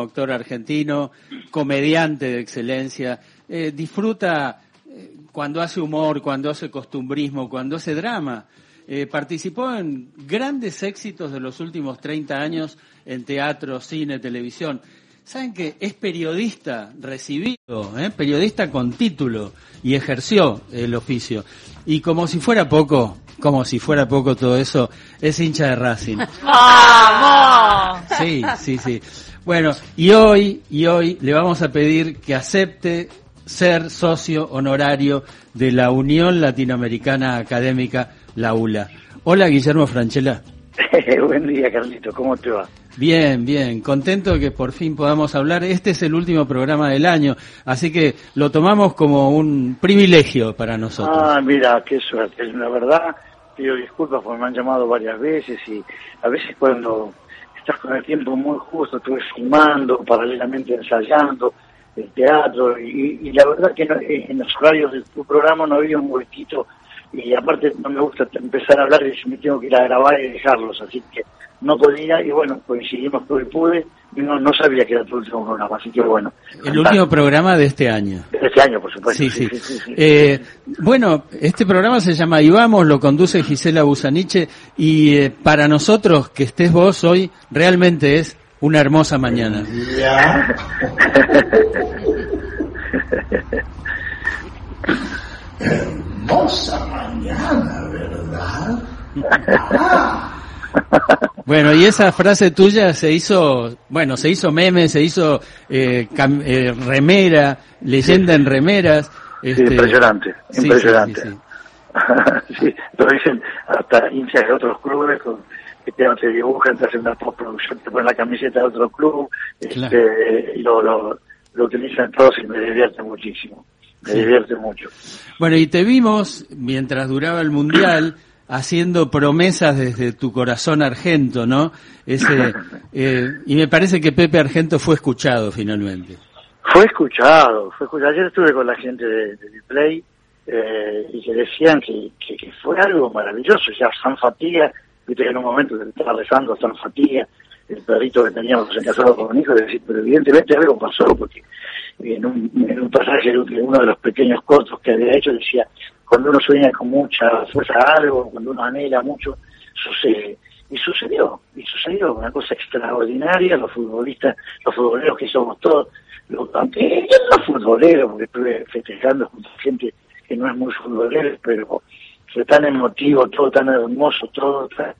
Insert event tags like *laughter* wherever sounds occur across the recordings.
actor argentino, comediante de excelencia, eh, disfruta eh, cuando hace humor, cuando hace costumbrismo, cuando hace drama. Eh, participó en grandes éxitos de los últimos 30 años en teatro, cine, televisión. Saben que es periodista recibido, ¿eh? periodista con título y ejerció el oficio. Y como si fuera poco, como si fuera poco todo eso, es hincha de Racing. *laughs* ¡Vamos! Sí, sí, sí. Bueno, y hoy, y hoy le vamos a pedir que acepte ser socio honorario de la Unión Latinoamericana Académica, la ULA. Hola, Guillermo Franchella. *laughs* Buen día, Carlito, ¿cómo te va? Bien, bien, contento que por fin podamos hablar. Este es el último programa del año, así que lo tomamos como un privilegio para nosotros. Ah, mira, qué suerte. La verdad, pido disculpas porque me han llamado varias veces y a veces cuando estás con el tiempo muy justo, estuve filmando, paralelamente ensayando el teatro y, la verdad que en los horarios de tu programa no había un huequito y aparte no me gusta empezar a hablar y me tengo que ir a grabar y dejarlos, así que no podía y bueno, coincidimos que pude y no, no sabía que era tu último programa, así que bueno. El último programa de este año. De este año, por supuesto. Sí, sí. eh, bueno, este programa se llama Y Vamos, lo conduce Gisela Busaniche y eh, para nosotros que estés vos hoy realmente es una hermosa mañana. *laughs* hermosa mañana, ¿verdad? *laughs* Bueno, y esa frase tuya se hizo, bueno, se hizo meme, se hizo eh, eh remera, leyenda en remeras. Este... impresionante, impresionante. *laughs* Sí, lo dicen hasta hinchas de otros clubes con, que te, te dibujan, te hacen una postproducción, te ponen la camiseta de otro club, este, y lo, lo, lo utilizan todos y me divierte muchísimo me divierte mucho. Bueno, y te vimos mientras duraba el Mundial haciendo promesas desde tu corazón argento, ¿no? Ese, *laughs* eh, y me parece que Pepe Argento fue escuchado finalmente. Fue escuchado, fue escuchado. Ayer estuve con la gente de, de Play eh, y que decían que, que, fue algo maravilloso. Ya San Fatiga, viste que en un momento estaba rezando San Fatiga, el perrito que teníamos en casado con un hijo, decir, pero evidentemente algo pasó, porque en un, en un pasaje de uno de los pequeños cortos que había hecho decía, cuando uno sueña con mucha fuerza algo, cuando uno anhela mucho, sucede. Y sucedió, y sucedió una cosa extraordinaria, los futbolistas, los futboleros que somos todos, aunque yo no futbolero, porque estuve festejando con gente que no es muy futbolero, pero fue tan emotivo, todo tan hermoso, todo tan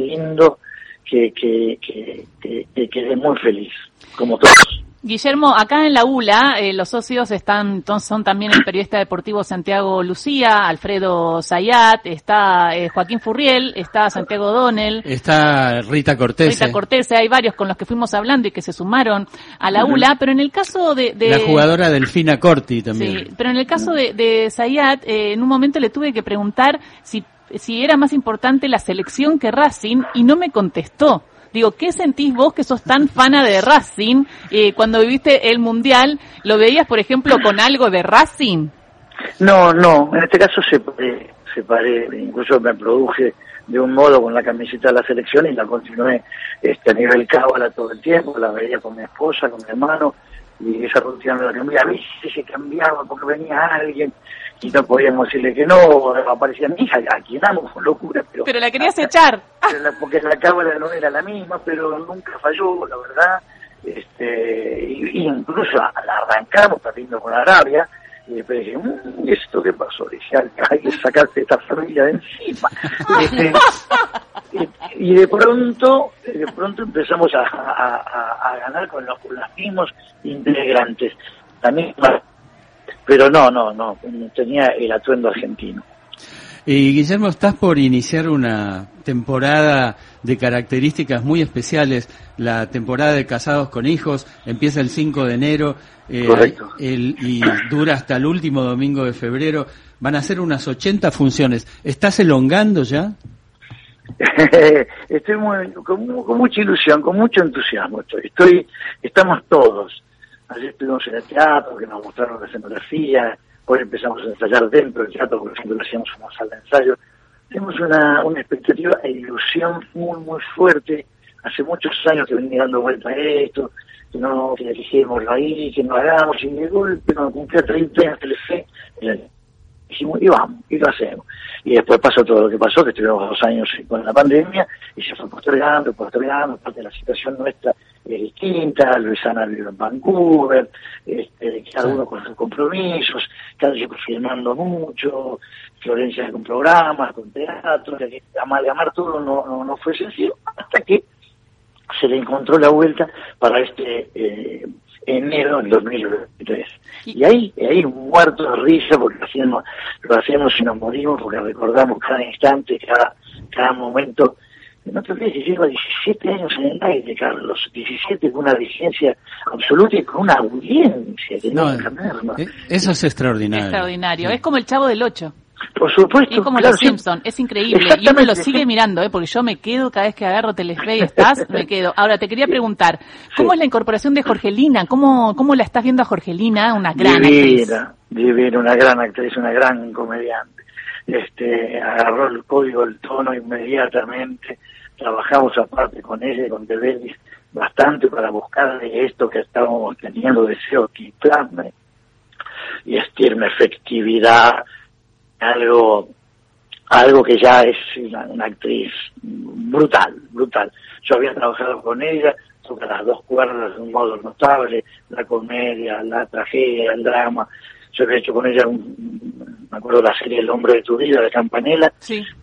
lindo, que, que, que, que, que quedé muy feliz, como todos. Guillermo, acá en la ULA, eh, los socios están, son también el periodista deportivo Santiago Lucía, Alfredo Zayat, está eh, Joaquín Furriel, está Santiago Donel. Está Rita Cortés. Rita Cortés, hay varios con los que fuimos hablando y que se sumaron a la ULA, pero en el caso de, La jugadora Delfina Corti también. Sí, pero en el caso de, de Zayat, eh, en un momento le tuve que preguntar si, si era más importante la selección que Racing y no me contestó. Digo, ¿qué sentís vos que sos tan fana de Racing? Eh, cuando viviste el Mundial, ¿lo veías, por ejemplo, con algo de Racing? No, no, en este caso separé, separé, incluso me produje de un modo con la camiseta de la selección y la continué este, a nivel cábala todo el tiempo, la veía con mi esposa, con mi hermano, y esa rutina me la cambié. A veces se cambiaba porque venía alguien y no podíamos decirle que no, aparecía mi hija, a quien amo con locura. Pero, pero la querías *laughs* echar. Porque la cámara no era la misma, pero nunca falló, la verdad. Este, y, incluso la arrancamos partiendo con Arabia, y después dije, mmm, ¿esto qué pasó? Dije, hay que sacarte esta familia de encima. *laughs* Este, y, de pronto, de pronto empezamos a, a, a ganar con los, con los mismos integrantes. La misma pero no, no, no, tenía el atuendo argentino. Y Guillermo, estás por iniciar una temporada de características muy especiales, la temporada de Casados con Hijos, empieza el 5 de enero eh, y dura hasta el último domingo de febrero. Van a ser unas 80 funciones. ¿Estás elongando ya? *laughs* estoy muy, con, mucha ilusión, con mucho entusiasmo. Estoy, estoy estamos todos Ayer estuvimos en el teatro, que nos mostraron la escenografía, hoy empezamos a ensayar dentro del teatro, por ejemplo, hacíamos una sala de ensayo. Tenemos una, una expectativa e ilusión muy, muy fuerte. Hace muchos años que venía dando vuelta a esto, que no, que dijimos ahí, que no hagamos, y de golpe nos cumplía 30 años Telefe, y dijimos, y vamos, y lo hacemos. Y después pasó todo lo que pasó, que estuvimos dos años con la pandemia, y se fue postergando, postergando, parte de la situación nuestra es distinta, Luisana vive en Vancouver, este, cada uno con sus compromisos, cada uno firmando mucho, Florencia con programas, con teatro, que amalgamar todo no, no, no fue sencillo, hasta que se le encontró la vuelta para este eh, enero del 2023. Y ahí, ahí muerto de risa porque lo hacemos, lo hacemos y nos morimos porque recordamos cada instante, cada, cada momento. No te olvides que lleva 17 años en el aire, Carlos. 17 con una vigencia absoluta y con una audiencia que no, no eh, Eso es extraordinario. Extraordinario. Es como el chavo del 8. Por supuesto. Y como los Simpsons, es increíble. Y uno lo sigue mirando, ¿eh? porque yo me quedo cada vez que agarro Telefe y estás, me quedo. Ahora, te quería preguntar, ¿cómo es la incorporación de Jorgelina? ¿Cómo, ¿Cómo la estás viendo a Jorgelina? Una gran divina, actriz. Divina, una gran actriz, una gran comediante. Este, agarró el código, el tono inmediatamente. Trabajamos aparte con ella y con Debelis bastante para buscarle esto que estábamos teniendo deseo quitarme y estirme efectividad, algo algo que ya es una, actriz brutal, brutal. Yo había trabajado con ella, toca las dos cuerdas de un modo notable, la comedia, la tragedia, el drama. Yo había hecho con ella, un, me acuerdo la serie El hombre de tu vida, de Campanella,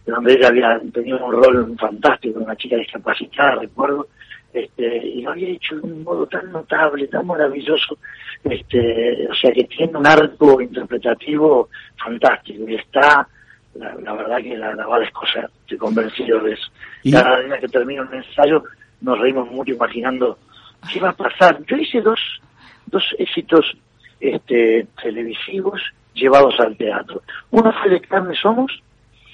donde ella había tenido un rol fantástico, una chica discapacitada, recuerdo, este, y lo había hecho de un modo tan notable, tan maravilloso, este, o sea que tiene un arco interpretativo fantástico y está, la, verdad que la, la va a descoser, estoy convencido de eso. Cada vez que termino un ensayo nos reímos mucho imaginando qué va a pasar. Yo hice dos, dos éxitos este, televisivos llevados al teatro. Uno fue de Carne Somos,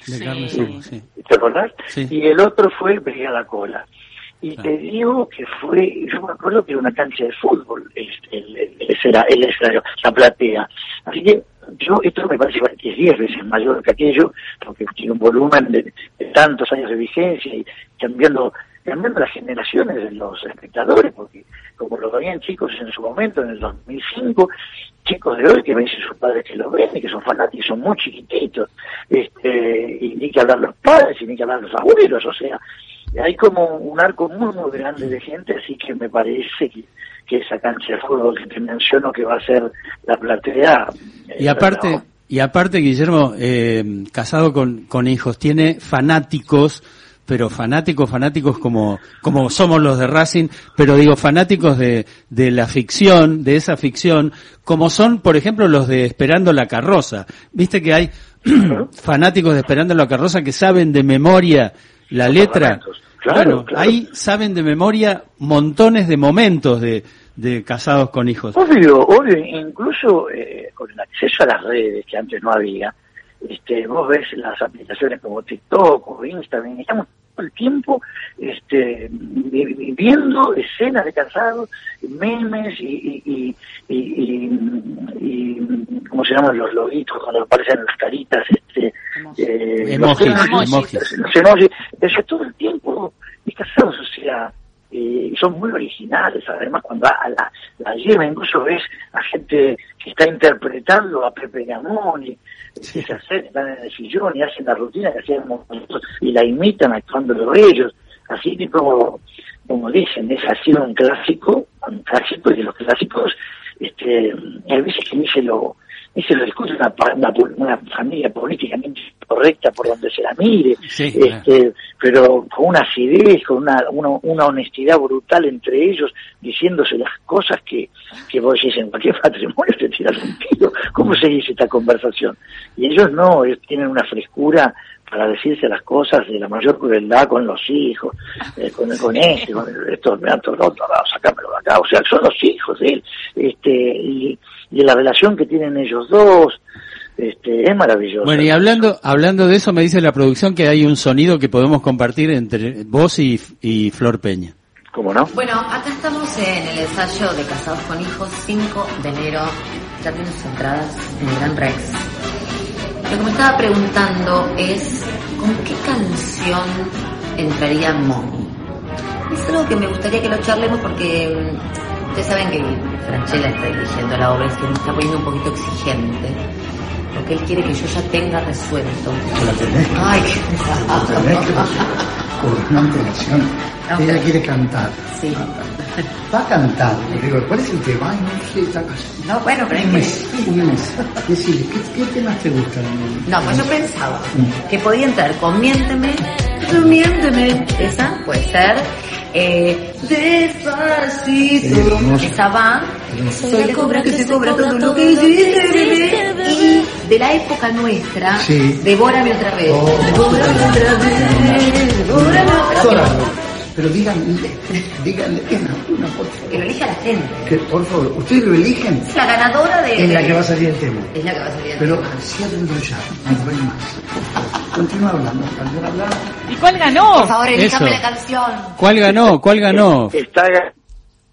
de Carne Somos, sí. ¿te acordás? Y el otro fue Brigada Cola. Y te digo que fue, yo me acuerdo que era una cancha de fútbol, el, el, el, el, la platea. Así que yo, esto me parece que es 10 veces mayor que aquello, porque tiene un volumen de, tantos años de vigencia y cambiando cambiando las generaciones de los espectadores, porque como lo veían chicos en su momento, en el 2005, chicos de hoy que ven sus padres que lo ven y que son fanáticos, son muy chiquititos, este, y ni que hablar los padres y ni que hablar los abuelos, o sea, hay como un arco muy, muy grande de gente, así que me parece que, esa cancha de fútbol que te menciono que va a ser la platea. Y aparte, y aparte Guillermo, eh, casado con, con hijos, tiene fanáticos pero fanáticos, fanáticos como, como somos los de Racing, pero digo fanáticos de, de la ficción, de esa ficción, como son, por ejemplo, los de Esperando la Carroza. Viste que hay *clears throat* fanáticos de Esperando la Carroza que saben de memoria la letra. Claro, ahí saben de memoria montones de momentos de, de casados con hijos. Obvio, obvio, incluso eh, con el acceso a las redes que antes no había, este, vos ves las aplicaciones como TikTok o Instagram, estamos todo el tiempo este, viendo escenas de casados, memes y, y, y, y, ¿cómo se llaman los logitos cuando aparecen las caritas? Este, eh, emojis, los emojis. Los todo el tiempo y casados, o sea, eh, son muy originales, además cuando a la, la lleva, incluso ves a gente que está interpretando a Pepe Gamón y se están en el sillón y hacen la rutina que hacíamos nosotros y la imitan actuándolo ellos, así que como, como dicen, es así un clásico, un clásico y de los clásicos, este, a veces que ni se lo, ni se lo discute una, una, familia políticamente correcta por donde se la mire, este, pero con una acidez, con una, una, honestidad brutal entre ellos, diciéndose las cosas que, que vos decís en cualquier *laughs* patrimonio te tiras un tiro. ¿Cómo se dice esta conversación? Y ellos no, tienen una frescura para decirse las cosas de la mayor crueldad con los hijos, eh, con, con este, con esto, me han tocado, sacármelo de acá, o sea, son los hijos de él, este, y, y la relación que tienen ellos dos, este, es maravilloso. Bueno, y hablando, hablando de eso, me dice la producción que hay un sonido que podemos compartir entre vos y, y Flor Peña. ¿Cómo no? Bueno, acá estamos en el ensayo de Casados con Hijos, 5 de enero. Ya tienes entradas en el Gran Rex. Lo que me estaba preguntando es, ¿con qué canción entraría Moni? Es algo que me gustaría que lo charlemos porque Ustedes saben que Franchella está dirigiendo la obra y se me está poniendo un poquito exigente. Porque él quiere que yo ya tenga resuelto. La tenés que, Ay, qué la tenés que con una antelación. No, Ella quiere cantar. Sí. Va a cantar. Le digo, ¿cuál es el tema? Ay, no sé, esta cosa. No, bueno, pero Un que... mes, un mes. Decirle, ¿qué, qué temas te gustan? No, pues yo pensaba que podía entrar con Miénteme, miénteme, esa puede ser, eh, despacito, esa va, soy la cobra que se cobra todo lo que hiciste, bebé, y de la época nuestra, Sí. devórame otra vez, Oh. devórame otra vez, devórame otra vez, Pero díganle, díganle, una, una, por que favor. lo elija la gente, Que, por favor, ustedes lo eligen es la ganadora de... en la que va a salir el tema. Es la que va a salir. Pero ciérrenlo ya, no hay más. Continúa hablando, continúa hablando. ¿Y cuál ganó? Por favor, elíjame la canción. ¿Cuál ganó? ¿Cuál ganó? Está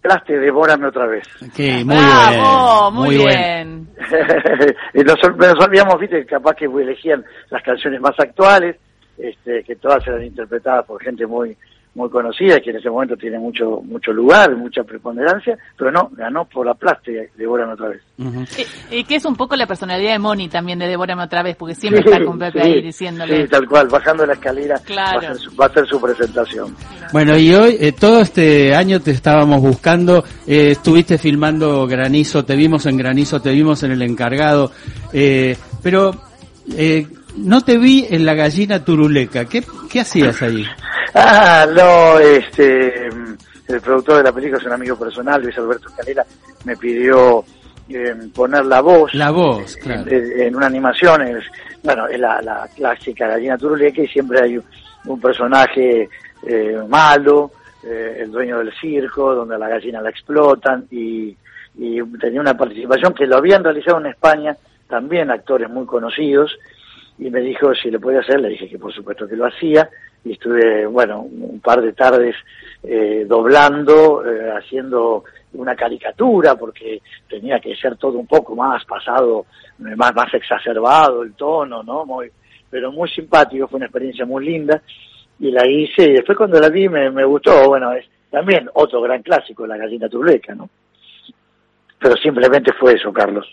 Plaste, devórame otra vez. Que muy Bravo, bien. muy, bien. *laughs* y nos, nos olvidamos, viste, capaz que elegían las canciones más actuales, este, que todas eran interpretadas por gente muy muy conocida, que en ese momento tiene mucho mucho lugar, mucha preponderancia, pero no, ganó por la plaste, devórame otra vez. Ujú. Y, y que es un poco la personalidad de Moni también de Devórame otra vez, porque siempre está con Pepe Sí, ahí diciéndole. Sí, tal cual, bajando la escalera Claro. va, a ser su, va a ser su presentación. Bueno, y hoy, eh, todo este año te estábamos buscando, eh, estuviste filmando Granizo, te vimos en Granizo, te vimos en El Encargado, eh, pero eh, no te vi en La Gallina Turuleca. ¿Qué, qué hacías ahí? Ah, no, este, el productor de la película es un amigo personal, Luis Alberto Escalera, me pidió eh, poner la voz La voz, claro. en, en una animación, es, bueno, es la, la clásica gallina turuleca y siempre hay un, un personaje eh, malo, eh, el dueño del circo, donde a la gallina la explotan y, y tenía una participación que lo habían realizado en España, también actores muy conocidos, y me dijo si le podía hacer, le dije que por supuesto que lo hacía, y estuve, bueno, un par de tardes eh, doblando, eh, haciendo una caricatura, porque tenía que ser todo un poco más pasado, eh, más, más exacerbado el tono, ¿no? Muy, pero muy simpático, fue una experiencia muy linda, y la hice, y después cuando la vi me, me gustó, bueno, es también otro gran clásico, La gallina turleca, ¿no? Pero simplemente fue eso, Carlos.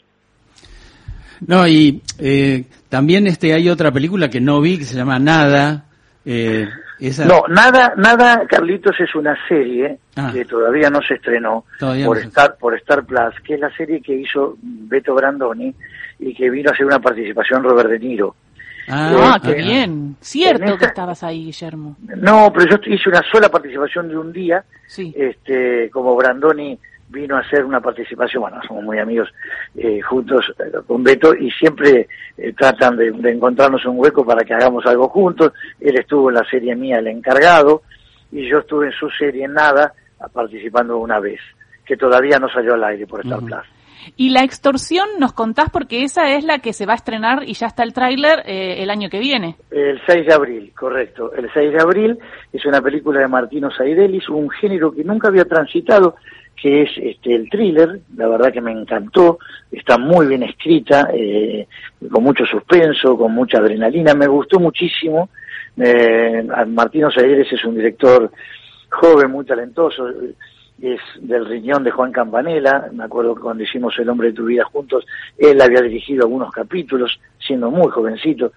No, y eh, también este hay otra película que no vi que se llama Nada. Eh, esa, No, nada, nada, Carlitos, es una serie Ah. que todavía no se estrenó Todavía por no se- Star, por Star Plus, que es la serie que hizo Beto Brandoni y que vino a hacer una participación Robert De Niro. Ah, Eh, qué eh, bien. Cierto que estabas ahí, Guillermo. No, pero yo hice una sola participación de un día, Sí. este, como Brandoni vino a hacer una participación, bueno, somos muy amigos eh, juntos eh, con Beto y siempre eh, tratan de, de encontrarnos un hueco para que hagamos algo juntos. Él estuvo en la serie mía, El Encargado, y yo estuve en su serie Nada, participando una vez, que todavía no salió al aire por Star Ujú. Plus. Y la extorsión nos contás porque esa es la que se va a estrenar y ya está el tráiler eh, el año que viene. El 6 de abril, correcto. El 6 de abril es una película de Martino Saidelis, un género que nunca había transitado, que es este el thriller. La verdad que me encantó. Está muy bien escrita, eh, con mucho suspenso, con mucha adrenalina. Me gustó muchísimo. Eh, Martino Saidelis es un director joven, muy talentoso. Es del riñón de Juan Campanella. Me acuerdo que cuando hicimos El hombre de tu vida juntos, él había dirigido algunos capítulos, siendo muy jovencito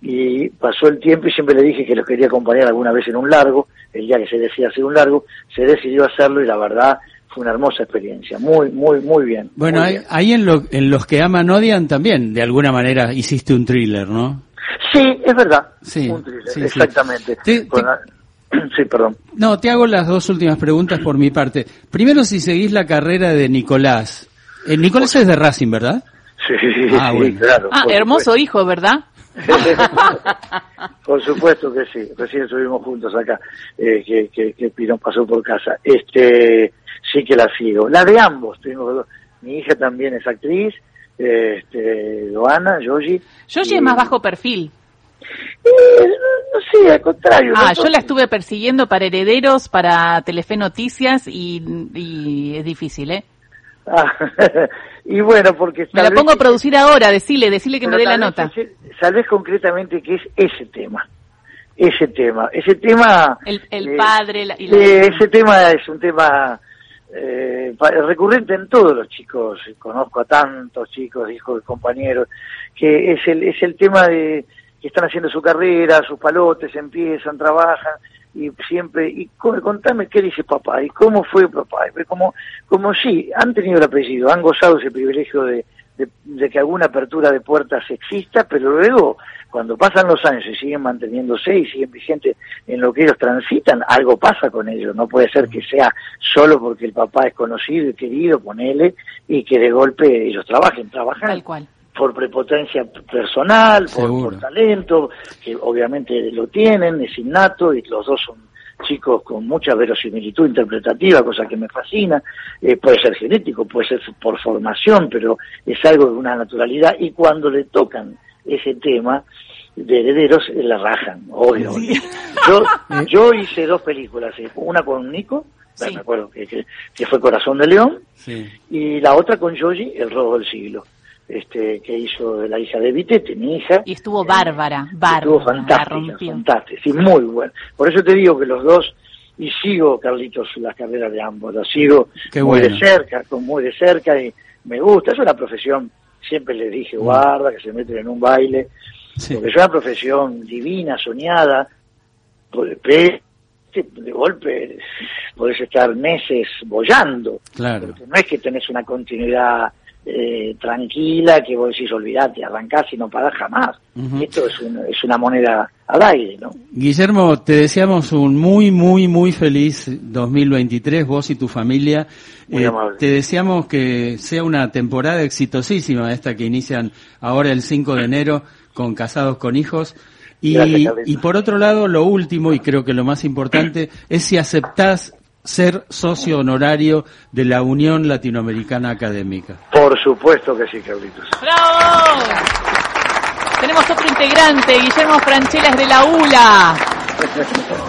y pasó el tiempo y siempre le dije que los quería acompañar alguna vez en un largo, el día que se decía hacer un largo, se decidió hacerlo y la verdad fue una hermosa experiencia, muy, muy, muy bien. Bueno, muy ahí, bien. ahí en, lo- en los que aman odian también, de alguna manera hiciste un thriller, ¿no? Sí, es verdad, Sí, un thriller, sí, sí. exactamente. Te- Con te- la- *clears throat* Sí, perdón. No, te hago las dos últimas preguntas por mi parte. Primero, si seguís la carrera de Nicolás. Eh, Nicolás es de Racing, ¿verdad? Sí, Ah, sí, bueno. claro. Ah, hermoso hijo, ¿verdad? Por supuesto que sí, recién estuvimos juntos acá, eh, que, que, que Pirón pasó por casa. Este, sí que la sigo. La de ambos, tuvimos dos. mi hija también es actriz, este, Joana. Yoshi y- es más bajo perfil. Eh, no sé, al contrario. Ah, ¿no? yo la estuve persiguiendo para Herederos, para Telefe Noticias y, y es difícil, ¿eh? Ah, *laughs* y bueno, porque... Me la pongo a que- producir ahora, decile, decile que me dé la nota. vez concretamente que es ese tema. Ese tema. Ese tema... El, el eh, padre la- y la... Eh, ese tema es un tema eh, recurrente en todos los chicos, conozco a tantos chicos, hijos, compañeros, que es el, es el tema de que están haciendo su carrera, sus palotes, empiezan, trabajan, y siempre, y co- contame qué dice papá, y cómo fue papá, y como, como sí, han tenido el apellido, han gozado ese privilegio de, de, de que alguna apertura de puertas exista, pero luego, cuando pasan los años y siguen manteniéndose y siguen vigentes en lo que ellos transitan, algo pasa con ellos. No puede ser que sea solo porque el papá es conocido y querido, ponele, y que de golpe ellos trabajen. Trabajan Tal cual. por prepotencia personal, por, talento, que obviamente lo tienen, es innato, y los dos son chicos con mucha verosimilitud interpretativa, cosa que me fascina, Eh, puede ser genético, puede ser por formación, pero es algo de una naturalidad, y cuando le tocan ese tema de herederos, eh, la rajan, obvio. Yo, yo hice dos películas, eh, una con Nico, Sí. me acuerdo que, que, que fue Corazón de León, Sí. y la otra con Yogi, El robo del siglo, este que hizo de la hija de Vitete, mi hija. Y estuvo bárbara, bárbara. Estuvo la fantástica, fantástica, sí, muy bueno. Por eso te digo que los dos, y sigo, Carlitos, las carreras de ambos, las sigo Qué muy bueno. de cerca, con muy de cerca, y me gusta, es una profesión, siempre les dije, guarda, que se meten en un baile, Mm. Sí. porque es una profesión divina, soñada, por- pe- de golpe podés estar meses bollando, Claro. porque no es que tenés una continuidad eh, tranquila que vos decís, olvidate, arrancás y no parás jamás. Esto es, un- es una moneda al aire, ¿no? Guillermo, te deseamos un muy, muy, muy feliz 2023, vos y tu familia. Muy Eh, amable. te deseamos que sea una temporada exitosísima esta que inician ahora el 5 de enero con Casados con Hijos. Y, Gracias, y por otro lado, lo último, y creo que lo más importante, es si aceptás ser socio honorario de la Unión Latinoamericana Académica. Por supuesto que sí, Carlitos. ¡Bravo! Tenemos otro integrante, Guillermo Franchelas de la ULA.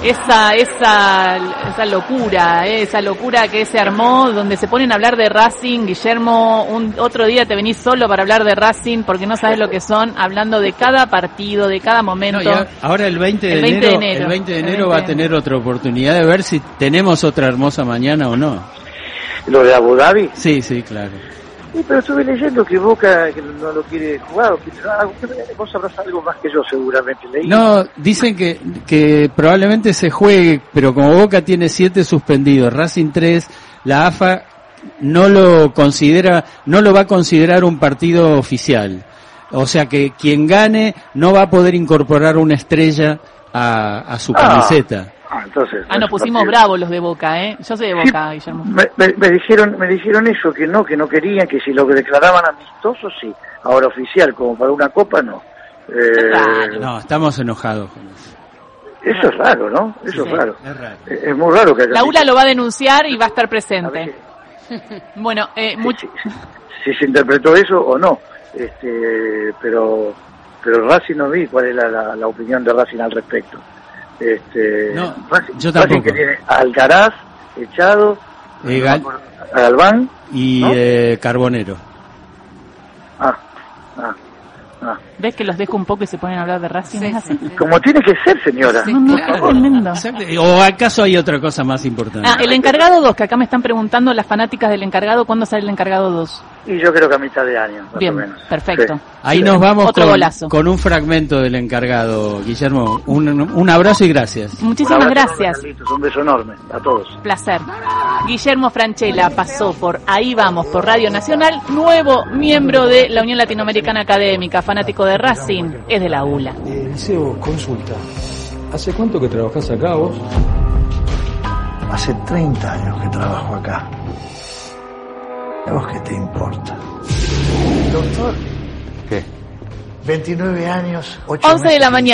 Esa, esa, esa locura, eh, esa locura que se armó, donde se ponen a hablar de Racing. Guillermo, un, otro día te venís solo para hablar de Racing porque no sabes lo que son, hablando de cada partido, de cada momento. No, ahora el 20 de, El 20 de enero, enero. el 20 de El enero 20 va a de tener otra oportunidad de ver si tenemos otra hermosa mañana o no. Lo de Abu Dhabi, Sí, sí, claro. Sí, pero estuve leyendo que Boca que no lo quiere jugar, o que, vos sabrás algo más que yo seguramente. Leí. No, dicen que, que probablemente se juegue, pero como Boca tiene siete suspendidos, Racing 3, la AFA no lo considera, no lo va a considerar un partido oficial. O sea que quien gane no va a poder incorporar una estrella a, a su Ah. camiseta. Ah, entonces. Ah, nos pusimos partido. bravos los de Boca, ¿eh? Yo soy de Boca, Guillermo. Me, me- me dijeron me dijeron eso, que no, que no querían, que si lo que declaraban amistoso, sí. Ahora oficial, como para una copa, no. Eh. No, estamos enojados con eso. eso es raro, ¿no? Eso Sí. es raro. Es raro. Eh, Es muy raro que haya... La ULA lo va a denunciar y va a estar A presente. *laughs* Bueno, eh, si- mucho... si, si se interpretó eso o no. Este, pero pero Racing no vi cuál es la, la- la opinión de Racing al respecto. Este, No, Racing, yo Racing tampoco. que tiene a Alcaraz echado, Eh, Gal- Galván, Y ¿No? eh, Carbonero. ah, ah, ah. ¿Ves que los dejo un poco y se ponen a hablar de Racing? Sí, ¿Es así? sí, sí. Como tiene que ser, señora. No, no, claro. ¿O acaso hay otra cosa más importante? Ah, el encargado 2, que acá me están preguntando las fanáticas del encargado, ¿cuándo sale el encargado 2? Y yo creo que a mitad de año, más Bien, o menos. perfecto. Sí. Ahí nos vamos Otro con, golazo. con un fragmento del encargado, Guillermo. Un, un abrazo y gracias. Muchísimas Un gracias. enorme, Un beso enorme a todos. Placer. Guillermo Franchella pasó por Ahí Vamos, por Radio Nacional, nuevo miembro de la Unión Latinoamericana Académica, fanático de Racing, es de la ULA. Eh, Liceo, consulta. ¿Hace cuánto que trabajás acá vos? Hace 30 años que trabajo acá. ¿A vos qué te importa? Doctor. ¿Qué? 29 años, 8 11 de la mañana.